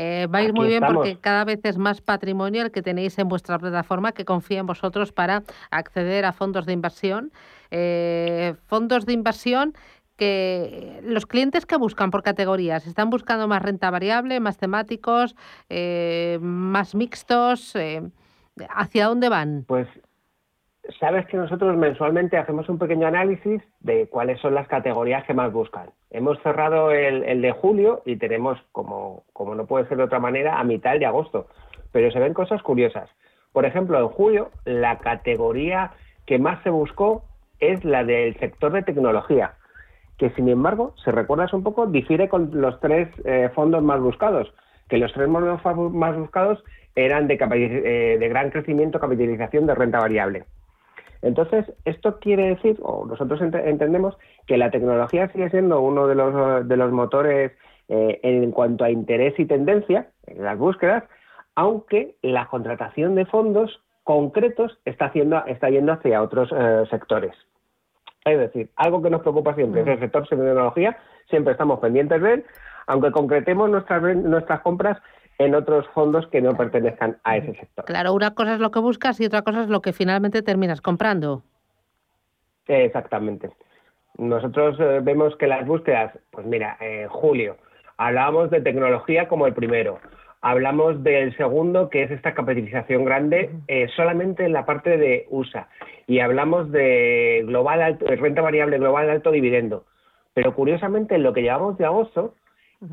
eh, va a ir muy bien porque cada vez es más patrimonio el que tenéis en vuestra plataforma que confía en vosotros para acceder a fondos de inversión. Eh, fondos de inversión que los clientes que buscan por categorías, ¿están buscando más renta variable, más temáticos, eh, más mixtos? ¿Hacia dónde van? Pues sabes que nosotros mensualmente hacemos un pequeño análisis de cuáles son las categorías que más buscan. Hemos cerrado el, de julio y tenemos, como, como no puede ser de otra manera, a mitad de agosto. Pero se ven cosas curiosas. Por ejemplo, en julio la categoría que más se buscó es la del sector de tecnología, que sin embargo, si recuerdas un poco, difiere con los tres eh, fondos más buscados, que los tres fondos más buscados eran de, eh, de gran crecimiento, capitalización de renta variable. Entonces, esto quiere decir, o nosotros entendemos, que la tecnología sigue siendo uno de los, de los motores eh, en cuanto a interés y tendencia en las búsquedas, aunque la contratación de fondos concretos está, haciendo, está yendo hacia otros eh, sectores. Es decir, algo que nos preocupa siempre es el sector de tecnología, siempre estamos pendientes de él, aunque concretemos nuestras, nuestras compras en otros fondos que no pertenezcan a ese sector. Claro, una cosa es lo que buscas y otra cosa es lo que finalmente terminas comprando. Exactamente. Nosotros eh, vemos que las búsquedas, pues mira, en julio hablábamos de tecnología como el primero, hablamos del segundo, que es esta capitalización grande, eh, solamente en la parte de USA, y hablamos de global alto, renta variable global alto dividendo. Pero curiosamente, en lo que llevamos de agosto,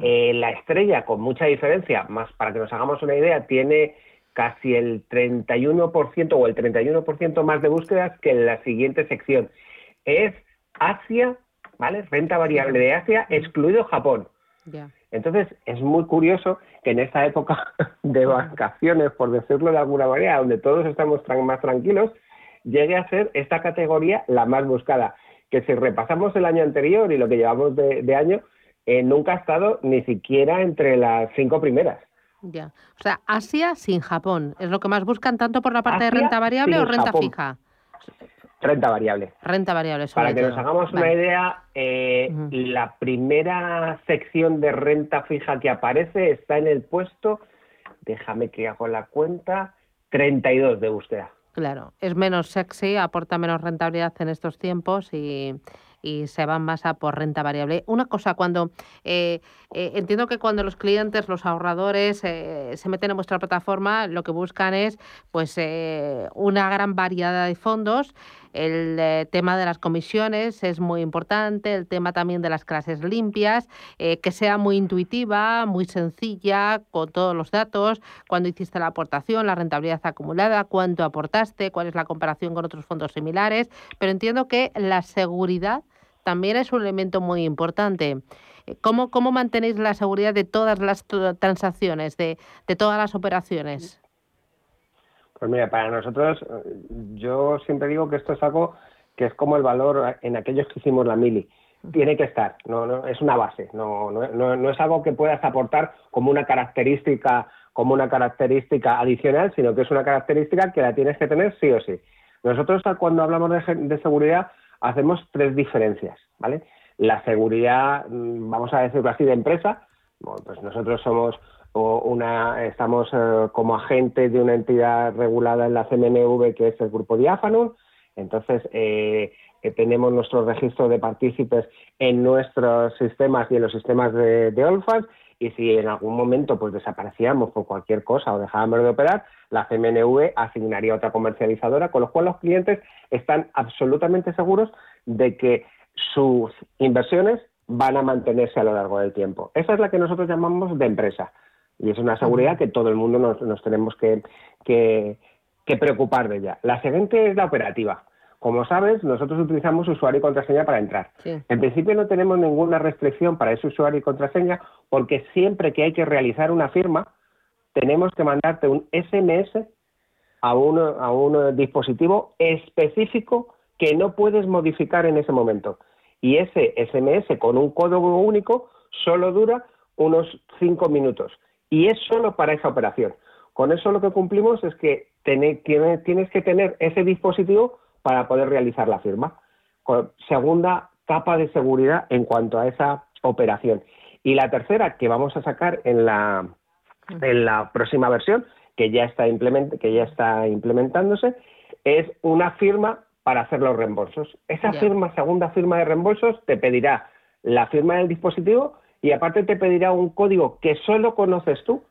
eh, la estrella, con mucha diferencia, más para que nos hagamos una idea, tiene casi el 31% o el 31% más de búsquedas que en la siguiente sección. Es Asia, ¿vale? Renta variable de Asia, excluido Japón. Entonces, es muy curioso que en esta época *laughs* de vacaciones, por decirlo de alguna manera, donde todos estamos más tranquilos, llegue a ser esta categoría la más buscada. Que si repasamos el año anterior y lo que llevamos de año, eh, nunca ha estado ni siquiera entre las cinco primeras. Ya. O sea, Asia sin Japón. ¿Es lo que más buscan tanto por la parte de renta variable o renta fija? Renta variable. Renta variable, Para que nos hagamos una idea, eh, la primera sección de renta fija que aparece está en el puesto, déjame que hago la cuenta, 32 de búsqueda. Claro, es menos sexy, aporta menos rentabilidad en estos tiempos y, y se van más a por renta variable. Una cosa, cuando eh, eh, entiendo que cuando los clientes, los ahorradores se meten en vuestra plataforma, lo que buscan es pues una gran variedad de fondos. El tema de las comisiones es muy importante, el tema también de las clases limpias, que sea muy intuitiva, muy sencilla, con todos los datos, cuando hiciste la aportación, la rentabilidad acumulada, cuánto aportaste, cuál es la comparación con otros fondos similares, pero entiendo que la seguridad también es un elemento muy importante. ¿Cómo, cómo mantenéis la seguridad de todas las transacciones, de, de todas las operaciones? Pues mira, para nosotros, yo siempre digo que esto es algo que es como el valor en aquellos que hicimos la mili. Tiene que estar, no, no es una base, no, no, no es algo que puedas aportar como una característica como una característica adicional, sino que es una característica que la tienes que tener sí o sí. Nosotros cuando hablamos de, seguridad hacemos tres diferencias, ¿vale? La seguridad, mm, vamos a decirlo así, de empresa, pues nosotros somos una, estamos eh, como agente de una entidad regulada en la CMNV que es el Grupo Diáfano, entonces eh, tenemos nuestro registro de partícipes en nuestros sistemas y en los sistemas de, de y si en algún momento pues desaparecíamos por cualquier cosa o dejábamos de operar, la CMNV asignaría otra comercializadora, con lo cual los clientes están absolutamente seguros de que sus inversiones van a mantenerse a lo largo del tiempo. Esa es la que nosotros llamamos de empresa y es una seguridad que todo el mundo nos, tenemos que, que, que preocupar de ella. La siguiente es la operativa. Como sabes, nosotros utilizamos usuario y contraseña para entrar. En principio no tenemos ninguna restricción para ese usuario y contraseña porque siempre que hay que realizar una firma, tenemos que mandarte un SMS a un, a un dispositivo específico que no puedes modificar en ese momento. Y ese SMS con un código único solo dura unos cinco minutos. Y es solo para esa operación. Con eso lo que cumplimos es que tienes que tener ese dispositivo para poder realizar la firma. Segunda capa de seguridad en cuanto a esa operación. Y la tercera que vamos a sacar en la, en la próxima versión, que ya está, que ya está implementándose, es una firma para hacer los reembolsos. Esa firma, segunda firma de reembolsos, te pedirá la firma del dispositivo y aparte te pedirá un código que solo conoces tú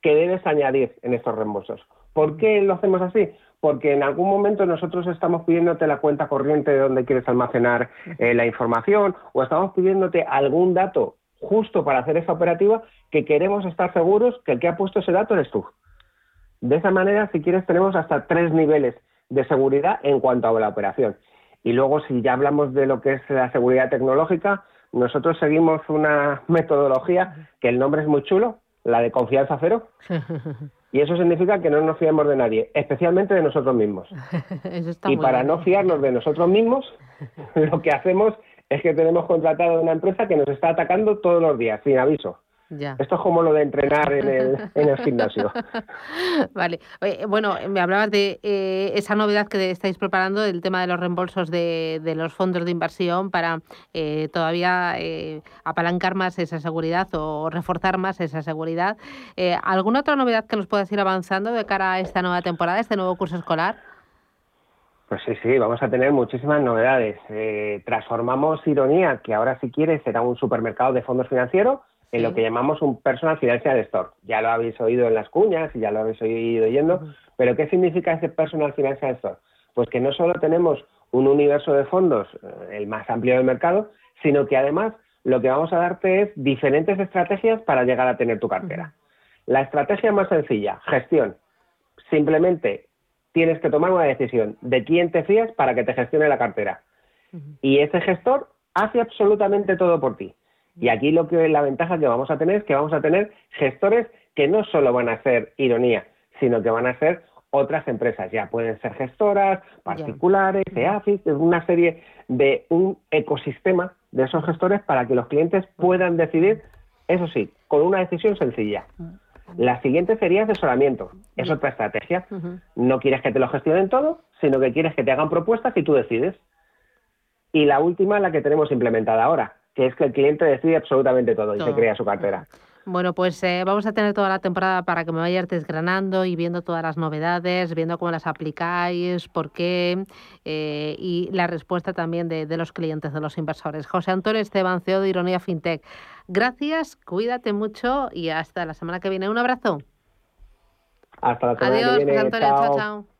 que debes añadir en estos reembolsos. ¿Por qué lo hacemos así? Porque en algún momento nosotros estamos pidiéndote la cuenta corriente de donde quieres almacenar eh, la información o estamos pidiéndote algún dato justo para hacer esa operativa que queremos estar seguros que el que ha puesto ese dato eres tú. De esa manera, si quieres, tenemos hasta tres niveles de seguridad en cuanto a la operación. Y luego, si ya hablamos de lo que es la seguridad tecnológica, nosotros seguimos una metodología que el nombre es muy chulo, la de confianza cero. *laughs* Y eso significa que no nos fiamos de nadie, especialmente de nosotros mismos. *laughs* y para no fiarnos de nosotros mismos, *laughs* lo que hacemos es que tenemos contratado una empresa que nos está atacando todos los días, sin aviso. Esto es como lo de entrenar en el, *laughs* en el gimnasio. *laughs* vale. bueno, me hablabas de eh, esa novedad que estáis preparando, del tema de los reembolsos de, de los fondos de inversión para eh, todavía eh, apalancar más esa seguridad o reforzar más esa seguridad. ¿Alguna otra novedad que nos puedas ir avanzando de cara a esta nueva temporada, este nuevo curso escolar? Pues sí, sí, vamos a tener muchísimas novedades. transformamos Ironía, que ahora si quieres será un supermercado de fondos financieros, en lo que llamamos un personal financial store. Ya lo habéis oído en las cuñas y ya lo habéis oído yendo, pero ¿qué significa ese personal financial store? Pues que no solo tenemos un universo de fondos, eh, el más amplio del mercado, sino que además lo que vamos a darte es diferentes estrategias para llegar a tener tu cartera. La estrategia más sencilla, gestión. Simplemente tienes que tomar una decisión de quién te fías para que te gestione la cartera. Y ese gestor hace absolutamente todo por ti. Y aquí lo que la ventaja que vamos a tener es que vamos a tener gestores que no solo van a ser ironía, sino que van a ser otras empresas. Ya pueden ser gestoras, particulares, EAFIS, una serie de un ecosistema de esos gestores para que los clientes puedan decidir, eso sí, con una decisión sencilla. La siguiente sería asesoramiento. Es otra estrategia. No quieres que te lo gestionen todo, sino que quieres que te hagan propuestas y tú decides. Y la última, la que tenemos implementada ahora, que es que el cliente decide absolutamente todo, y se crea su cartera. Bueno, pues eh, vamos a tener toda la temporada para que me vayas desgranando y viendo todas las novedades, viendo cómo las aplicáis, por qué eh, y la respuesta también de, de, los clientes, de los inversores. José Antonio Esteban, CEO de Ironía FinTech. Gracias, cuídate mucho y hasta la semana que viene. Un abrazo. Hasta la semana Adiós, que viene. José Antonio. Chao. chao. chao.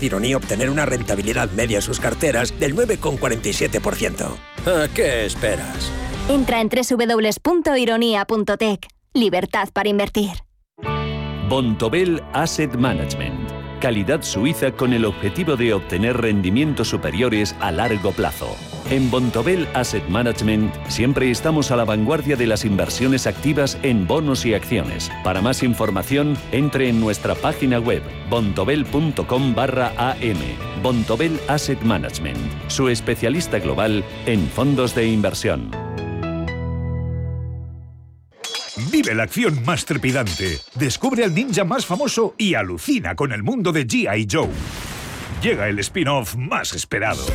de Ironía obtener una rentabilidad media en sus carteras del 9,47%. ¿A qué esperas? Entra en www.ironía.tech. Libertad para invertir. Bontobel Asset Management. Calidad suiza con el objetivo de obtener rendimientos superiores a largo plazo. En Bontobel Asset Management siempre estamos a la vanguardia de las inversiones activas en bonos y acciones. Para más información, entre en nuestra página web bontobel.com barra am. Bontobel Asset Management, su especialista global en fondos de inversión. Vive la acción más trepidante. Descubre al ninja más famoso y alucina con el mundo de G.I. Joe. Llega el spin-off más esperado.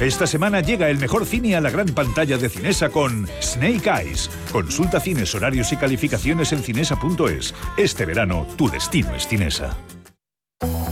Esta semana llega el mejor cine a la gran pantalla de Cinesa con Snake Eyes. Consulta cines, horarios y calificaciones en cinesa.es. Este verano, tu destino es Cinesa.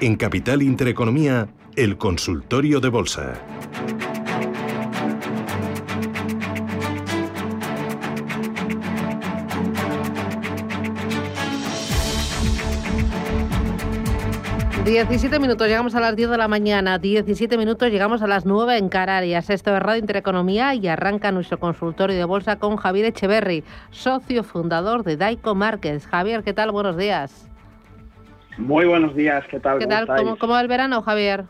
En Capital Intereconomía, el consultorio de bolsa. Diecisiete minutos, llegamos a las 10 de la mañana. 17 minutos, llegamos a las 9 en Canarias. Esto es Radio Intereconomía y arranca nuestro consultorio de bolsa con Javier Echeverry, socio fundador de Daico Markets. Javier, ¿qué tal? Buenos días. Muy buenos días, ¿qué tal? ¿Qué ¿Cómo tal? ¿Cómo, ¿Cómo va el verano, Javier?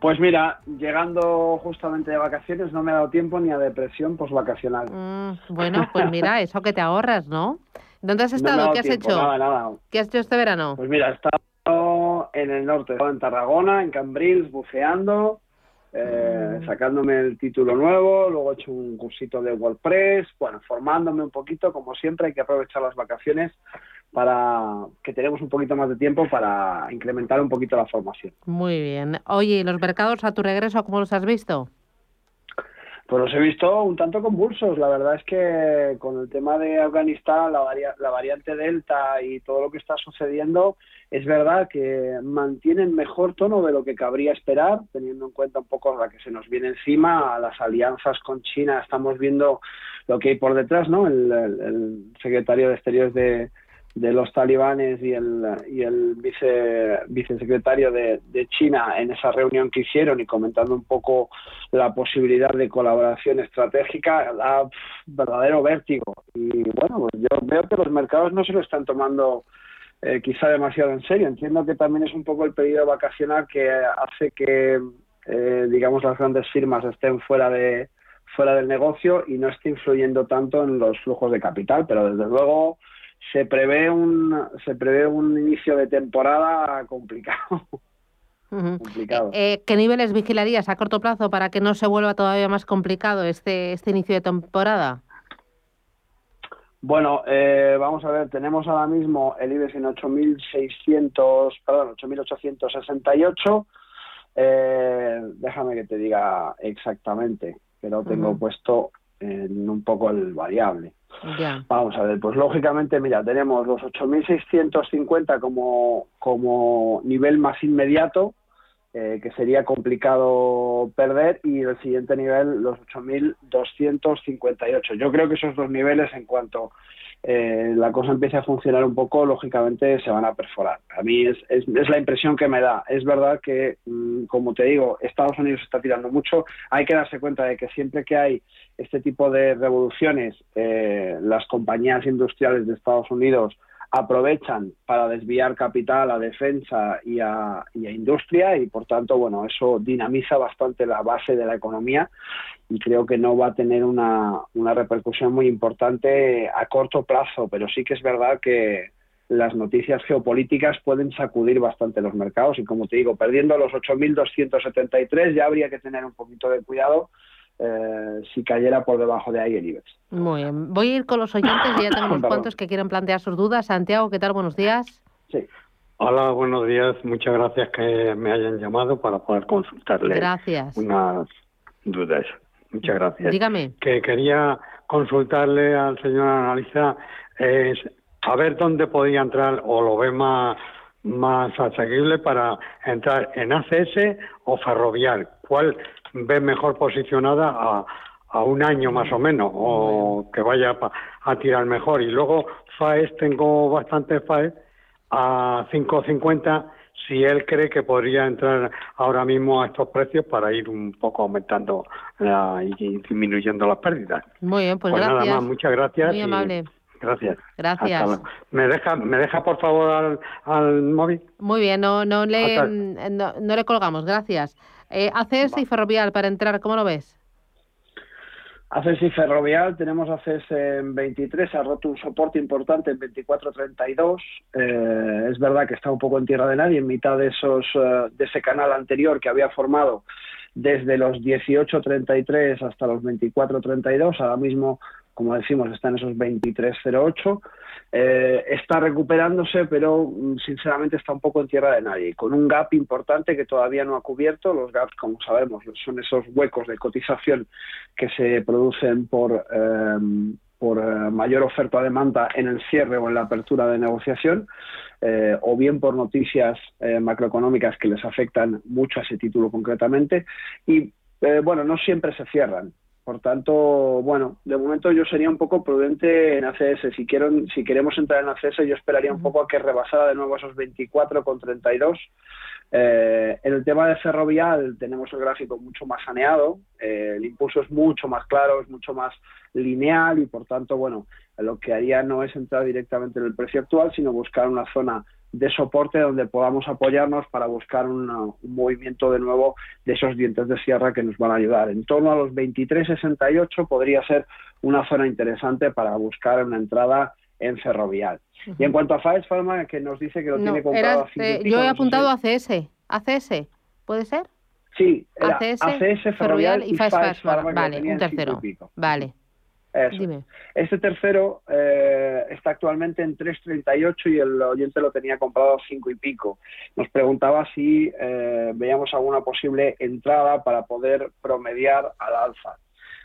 Pues mira, llegando justamente de vacaciones no me ha dado tiempo ni a depresión posvacacional. Mm, bueno, pues mira, *laughs* eso que te ahorras, ¿no? ¿Dónde has estado? ¿Qué has tiempo, hecho? Nada, nada. ¿Qué has hecho este verano? Pues mira, he estado en el norte, en Tarragona, en Cambrils, buceando, eh, Mm. sacándome el título nuevo, luego he hecho un cursito de WordPress, bueno, formándome un poquito, como siempre hay que aprovechar las vacaciones para que tenemos un poquito más de tiempo para incrementar un poquito la formación. Muy bien. Oye, ¿y los mercados a tu regreso cómo los has visto? Pues los he visto un tanto convulsos. La verdad es que con el tema de Afganistán, la, varia- la variante Delta y todo lo que está sucediendo, es verdad que mantienen mejor tono de lo que cabría esperar, teniendo en cuenta un poco la que se nos viene encima, a las alianzas con China, estamos viendo lo que hay por detrás, ¿no? El, secretario de Exteriores de, los talibanes y el, y el vice, vicesecretario de, de, China en esa reunión que hicieron y comentando un poco la posibilidad de colaboración estratégica, da verdadero vértigo. Y bueno, pues yo veo que los mercados no se lo están tomando eh, quizá demasiado en serio. Entiendo que también es un poco el periodo vacacional que hace que, eh, digamos, las grandes firmas estén fuera de fuera del negocio y no esté influyendo tanto en los flujos de capital, pero desde luego se prevé un se prevé un inicio de temporada complicado. *laughs* complicado. Eh, ¿Qué niveles vigilarías a corto plazo para que no se vuelva todavía más complicado este, este inicio de temporada? Bueno, eh, vamos a ver, tenemos ahora mismo el IBEX en 8.600, perdón, 8.868. Eh, déjame que te diga exactamente, que lo tengo puesto en un poco el variable. Vamos a ver, pues lógicamente, mira, tenemos los 8.650 como, como nivel más inmediato, eh, que sería complicado perder, y el siguiente nivel, los 8.258. Yo creo que esos dos niveles, en cuanto eh, la cosa empiece a funcionar un poco, lógicamente se van a perforar. A mí es, es, la impresión que me da. Es verdad que, mm, como te digo, Estados Unidos está tirando mucho. Hay que darse cuenta de que siempre que hay este tipo de revoluciones, eh, las compañías industriales de Estados Unidos aprovechan para desviar capital a defensa y a, industria y por tanto bueno eso dinamiza bastante la base de la economía y creo que no va a tener una, una repercusión muy importante a corto plazo pero sí que es verdad que las noticias geopolíticas pueden sacudir bastante los mercados y como te digo perdiendo los 8.273 ya habría que tener un poquito de cuidado eh, si cayera por debajo de ahí el IBEX. Muy bien. Voy a ir con los oyentes, ya tengo unos cuantos que quieren plantear sus dudas. Santiago, ¿qué tal? Buenos días. Sí. Hola, buenos días. Muchas gracias que me hayan llamado para poder consultarle gracias. unas dudas. Muchas gracias. Dígame. Que quería consultarle al señor analista es a ver dónde podía entrar o lo ve más más asequible para entrar en ACS o ferrovial. ¿Cuál ve mejor posicionada a, a un año más o menos, o que vaya a tirar mejor. Y luego FAES, tengo bastante FAES a 5.50 si él cree que podría entrar ahora mismo a estos precios para ir un poco aumentando y disminuyendo las pérdidas. Muy bien, pues, pues gracias. nada más, muchas gracias. Muy amable. Gracias. Gracias. ¿Me deja, ¿Me deja por favor al, al móvil? Muy bien, no, no, le, no, no le colgamos, gracias. Eh, ACS y Ferrovial para entrar, ¿cómo lo ves? ACS y Ferrovial, tenemos ACS en 23, ha roto un soporte importante en 24.32. Eh, es verdad que está un poco en tierra de nadie, en mitad de, esos, eh, de ese canal anterior que había formado desde los 18.33 hasta los 24.32. Ahora mismo, como decimos, está en esos 23.08. Eh, está recuperándose, pero mm, sinceramente está un poco en tierra de nadie, con un gap importante que todavía no ha cubierto. Los gaps, como sabemos, son esos huecos de cotización que se producen por, em, por eh, mayor oferta-demanda en el cierre o en la apertura de negociación, eh, o bien por noticias macroeconómicas que les afectan mucho a ese título concretamente. Y bueno, no siempre se cierran. Por tanto, bueno, de momento yo sería un poco prudente en ACS. Si quiero, si queremos entrar en ACS, yo esperaría un poco a que rebasara de nuevo esos 24,32. Eh, en el tema de ferrovial tenemos el gráfico mucho más saneado, eh, el impulso es mucho más claro, es mucho más lineal y por tanto, bueno, lo que haría no es entrar directamente en el precio actual, sino buscar una zona de soporte donde podamos apoyarnos para buscar un movimiento de nuevo de esos dientes de sierra que nos van a ayudar. En torno a los 23.68 podría ser una zona interesante para buscar una entrada en ferrovial. Y en cuanto a Faes Pharma, que nos dice que lo tiene comprado a eh, Yo he apuntado a CS. ACS, ¿puede ser? Sí, ACS, ferrovial, y, Faes Pharma. Vale, un tercero. Vale. Este tercero eh, está actualmente en 3.38 y el oyente lo tenía comprado a 5 y pico. Nos preguntaba si eh, veíamos alguna posible entrada para poder promediar al alza.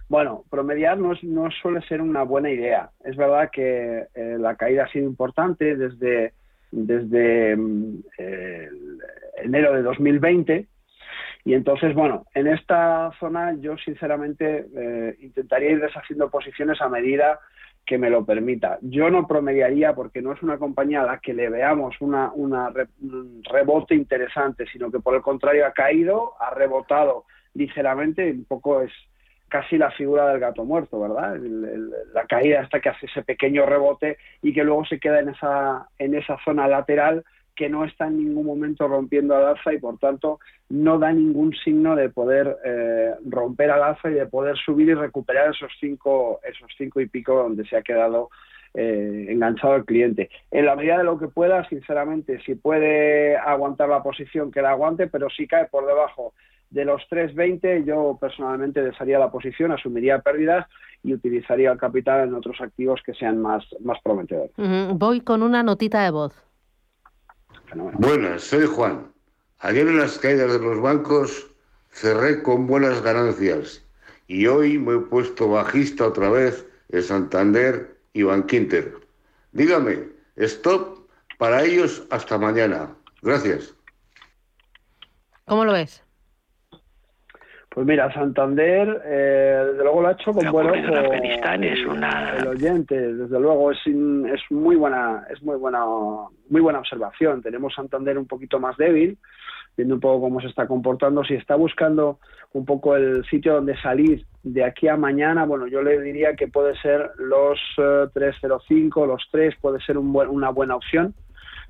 Bueno, promediar no, no suele ser una buena idea. Es verdad que eh, la caída ha sido importante desde desde mm, enero de 2020. Y entonces, bueno, en esta zona yo sinceramente eh, intentaría ir deshaciendo posiciones a medida que me lo permita. Yo no promediaría porque no es una compañía a la que le veamos una, una un rebote interesante, sino que por el contrario ha caído, ha rebotado ligeramente, un poco es casi la figura del gato muerto, ¿verdad? la caída hasta que hace ese pequeño rebote y que luego se queda en esa, en esa zona lateral que no está en ningún momento rompiendo al alza y por tanto no da ningún signo de poder eh, romper al alza y de poder subir y recuperar esos cinco, esos cinco y pico donde se ha quedado eh, enganchado el cliente. En la medida de lo que pueda, sinceramente, si puede aguantar la posición, que la aguante, pero si cae por debajo de los 3.20, yo personalmente desharía la posición, asumiría pérdidas y utilizaría el capital en otros activos que sean más, más prometedores. Voy con una notita de voz. Buenas, soy Juan. Ayer en las caídas de los bancos cerré con buenas ganancias y hoy me he puesto bajista otra vez en Santander y Bankinter. Dígame, stop para ellos hasta mañana. Gracias. ¿Cómo lo ves? Pues mira, Santander, eh, desde luego lo ha hecho con buen ojo. es una... El oyente, desde luego es, es muy buena, es muy buena, muy buena observación. Tenemos Santander un poquito más débil, viendo un poco cómo se está comportando. Si está buscando un poco el sitio donde salir de aquí a mañana, bueno, yo le diría que puede ser los 3.05, eh, los 3, puede ser un una buena opción,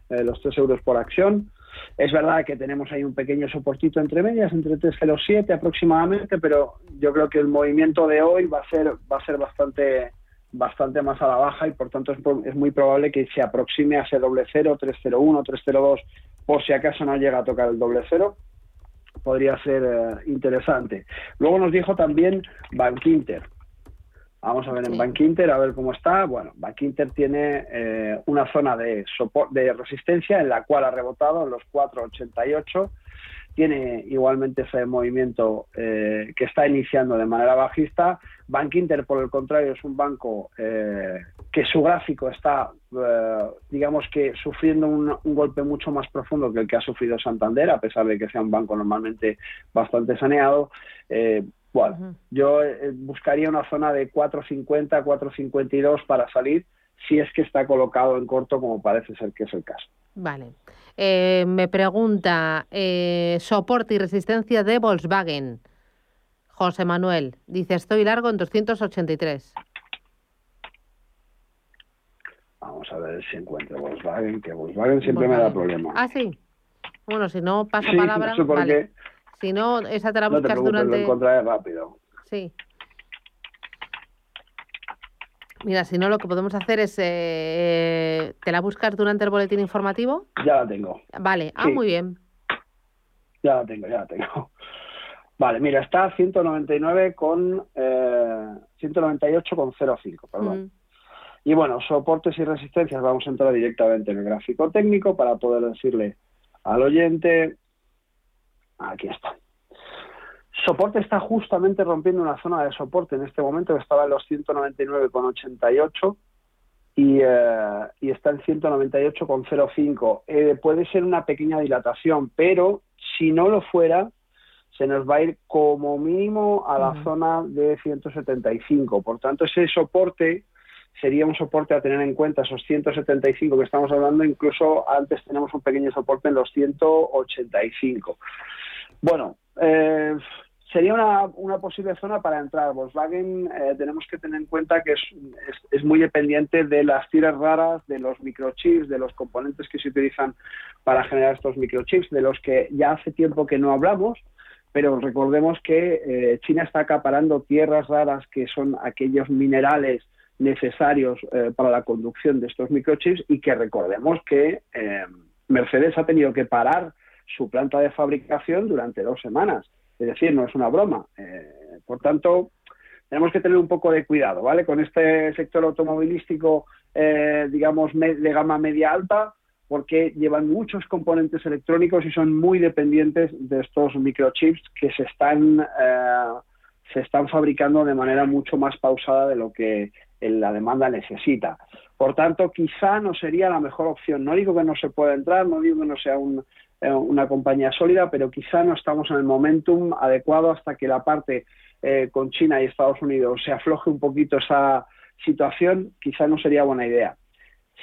eh, los 3 euros por acción. Es verdad que tenemos ahí un pequeño soportito entre medias, entre 3,07 aproximadamente, pero yo creo que el movimiento de hoy va a ser, va a ser bastante, bastante más a la baja y por tanto es, muy probable que se aproxime a ese doble cero, 301, 302, por si acaso no llega a tocar el doble cero, podría ser eh, interesante. Luego nos dijo también Bank Inter. Vamos a ver en Bank Inter, a ver cómo está. Bueno, Bank Inter tiene eh, una zona de, de resistencia en la cual ha rebotado en los 4,88. Tiene igualmente ese movimiento eh, que está iniciando de manera bajista. Bank Inter, por el contrario, es un banco eh, que su gráfico está, digamos que, sufriendo un, un, golpe mucho más profundo que el que ha sufrido Santander, a pesar de que sea un banco normalmente bastante saneado. Bueno, yo eh, buscaría una zona de 4.50, 4.52 para salir si es que está colocado en corto como parece ser que es el caso. Vale. Eh, me pregunta, eh, soporte y resistencia de Volkswagen. José Manuel, dice, estoy largo en 283. Vamos a ver si encuentro Volkswagen, que Volkswagen siempre me da problemas. Ah, sí. Bueno, si no, paso palabra. vale. Si no, esa te la buscas no te durante. Lo encontraré rápido. Sí. Mira, si no, lo que podemos hacer es. Eh, ¿Te la buscas durante el boletín informativo? Ya la tengo. Vale, ah, muy bien. Ya la tengo, ya la tengo. Vale, mira, está a 199 con. Eh, 198 con 0,5, perdón. Mm. Y bueno, soportes y resistencias, vamos a entrar directamente en el gráfico técnico para poder decirle al oyente Aquí está. Soporte está justamente rompiendo una zona de soporte en este momento que estaba en los 199,88 y, eh, y está en 198,05. Eh, puede ser una pequeña dilatación, pero si no lo fuera, se nos va a ir como mínimo a la zona de 175. Por tanto, ese soporte sería un soporte a tener en cuenta, esos 175 que estamos hablando, incluso antes tenemos un pequeño soporte en los 185. Bueno, eh, sería una, una, posible zona para entrar. Volkswagen eh, tenemos que tener en cuenta que es, muy dependiente de las tiras raras, de los microchips, de los componentes que se utilizan para generar estos microchips, de los que ya hace tiempo que no hablamos, pero recordemos que eh, China está acaparando tierras raras que son aquellos minerales necesarios para la conducción de estos microchips y que recordemos que Mercedes ha tenido que parar su planta de fabricación durante dos semanas. Es decir, no es una broma. Eh, por tanto, tenemos que tener un poco de cuidado, ¿vale? Con este sector automovilístico, eh, digamos, de gama media alta, porque llevan muchos componentes electrónicos y son muy dependientes de estos microchips que se están, eh, se están fabricando de manera mucho más pausada de lo que la demanda necesita. Por tanto, quizá no sería la mejor opción. No digo que no se pueda entrar, no digo que no sea eh, una compañía sólida, pero quizá no estamos en el momentum adecuado hasta que la parte eh, con China y Estados Unidos se afloje un poquito esa situación, quizá no sería buena idea.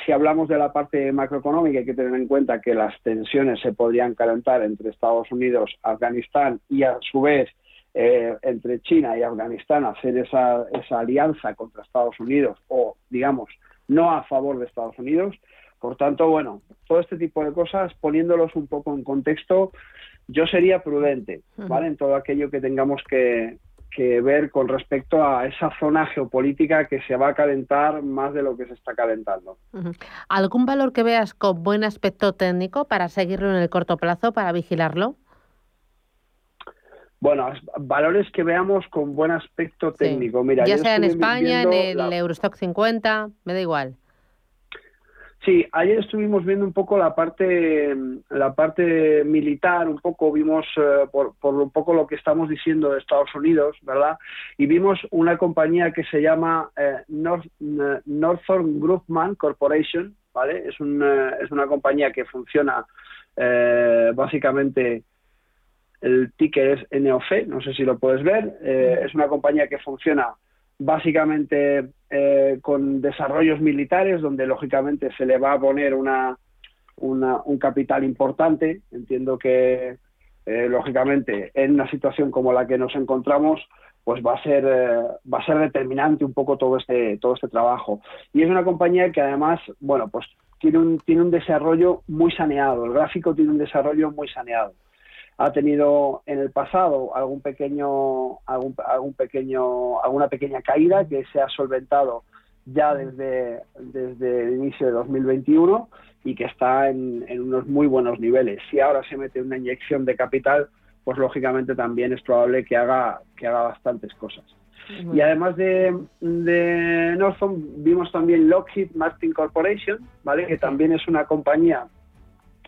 Si hablamos de la parte macroeconómica, hay que tener en cuenta que las tensiones se podrían calentar entre Estados Unidos, Afganistán y a su vez eh, entre China y Afganistán hacer esa, esa alianza contra Estados Unidos o, digamos, no a favor de Estados Unidos. Por tanto, bueno, todo este tipo de cosas, poniéndolos un poco en contexto, yo sería prudente, ¿vale? En todo aquello que tengamos que, que ver con respecto a esa zona geopolítica que se va a calentar más de lo que se está calentando. ¿Algún valor que veas con buen aspecto técnico para seguirlo en el corto plazo, para vigilarlo? Bueno, valores que veamos con buen aspecto técnico. Mira, ya sea en España, en el Eurostock 50, me da igual. Sí, ayer estuvimos viendo un poco la parte, la parte militar, un poco vimos eh, por, un poco lo que estamos diciendo de Estados Unidos, ¿verdad? Y vimos una compañía que se llama eh, North, eh, Northern Grumman Corporation, ¿vale? Es, un, es una compañía que funciona básicamente el ticker es NOC, no sé si lo puedes ver, es una compañía que funciona básicamente eh, con desarrollos militares, donde lógicamente se le va a poner una, un capital importante. Entiendo que, eh, lógicamente, en una situación como la que nos encontramos, pues va a ser eh, va a ser determinante un poco todo este todo este trabajo. Y es una compañía que además bueno pues tiene un tiene un desarrollo muy saneado. El gráfico tiene un desarrollo muy saneado ha tenido en el pasado algún pequeño, algún, algún pequeño, alguna pequeña caída que se ha solventado ya desde, desde el inicio de 2021 y que está en, unos muy buenos niveles. Si ahora se mete una inyección de capital, pues lógicamente también es probable que haga, que haga bastantes cosas. Y además de, de Northam, vimos también Lockheed Martin Corporation, ¿vale? que también es una compañía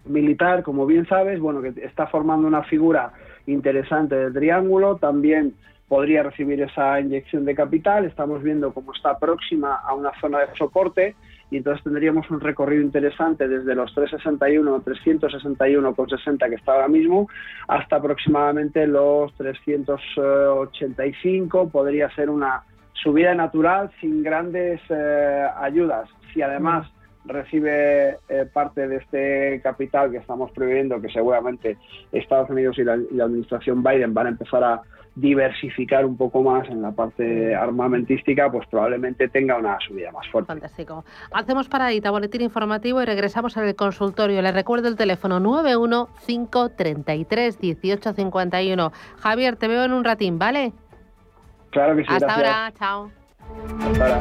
militar, como bien sabes, bueno, que está formando una figura interesante de triángulo, también podría recibir esa inyección de capital, estamos viendo cómo está próxima a una zona de soporte y entonces tendríamos un recorrido interesante desde los 361, 361,60 que está ahora mismo hasta aproximadamente los 385, podría ser una subida natural sin grandes eh, ayudas. Si además recibe eh, parte de este capital que estamos previendo que seguramente Estados Unidos y la, administración Biden van a empezar a diversificar un poco más en la parte armamentística, pues probablemente tenga una subida más fuerte. Fantástico. Hacemos paradita, boletín informativo y regresamos al consultorio. Les recuerdo el teléfono 915331851. Javier, te veo en un ratín, ¿vale? Claro que sí. Hasta ahora, chao. Hasta ahora.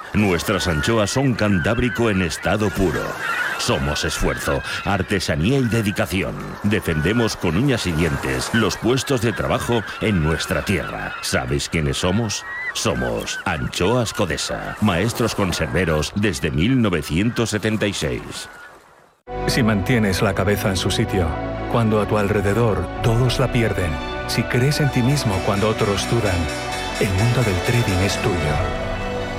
Nuestras anchoas son cantábrico en estado puro. Somos esfuerzo, artesanía y dedicación. Defendemos con uñas y dientes los puestos de trabajo en nuestra tierra. ¿Sabéis quiénes somos? Somos Anchoas Codesa, maestros conserveros desde 1976. Si mantienes la cabeza en su sitio, cuando a tu alrededor todos la pierden, si crees en ti mismo cuando otros dudan, el mundo del trading es tuyo.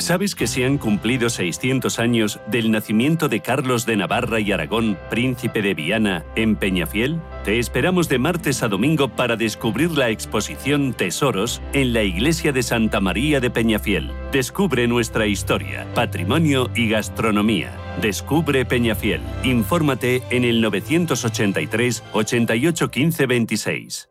¿Sabes que se han cumplido 600 años del nacimiento de Carlos de Navarra y Aragón, príncipe de Viana, en Peñafiel? Te esperamos de martes a domingo para descubrir la exposición Tesoros en la iglesia de Santa María de Peñafiel. Descubre nuestra historia, patrimonio y gastronomía. Descubre Peñafiel. Infórmate en el 983 88 15 26.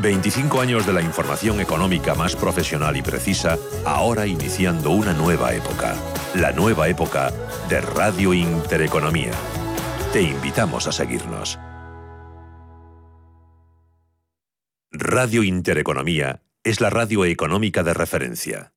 25 años de la información económica más profesional y precisa, ahora iniciando una nueva época. La nueva época de Radio Intereconomía. Te invitamos a seguirnos. Radio Intereconomía es la radio económica de referencia.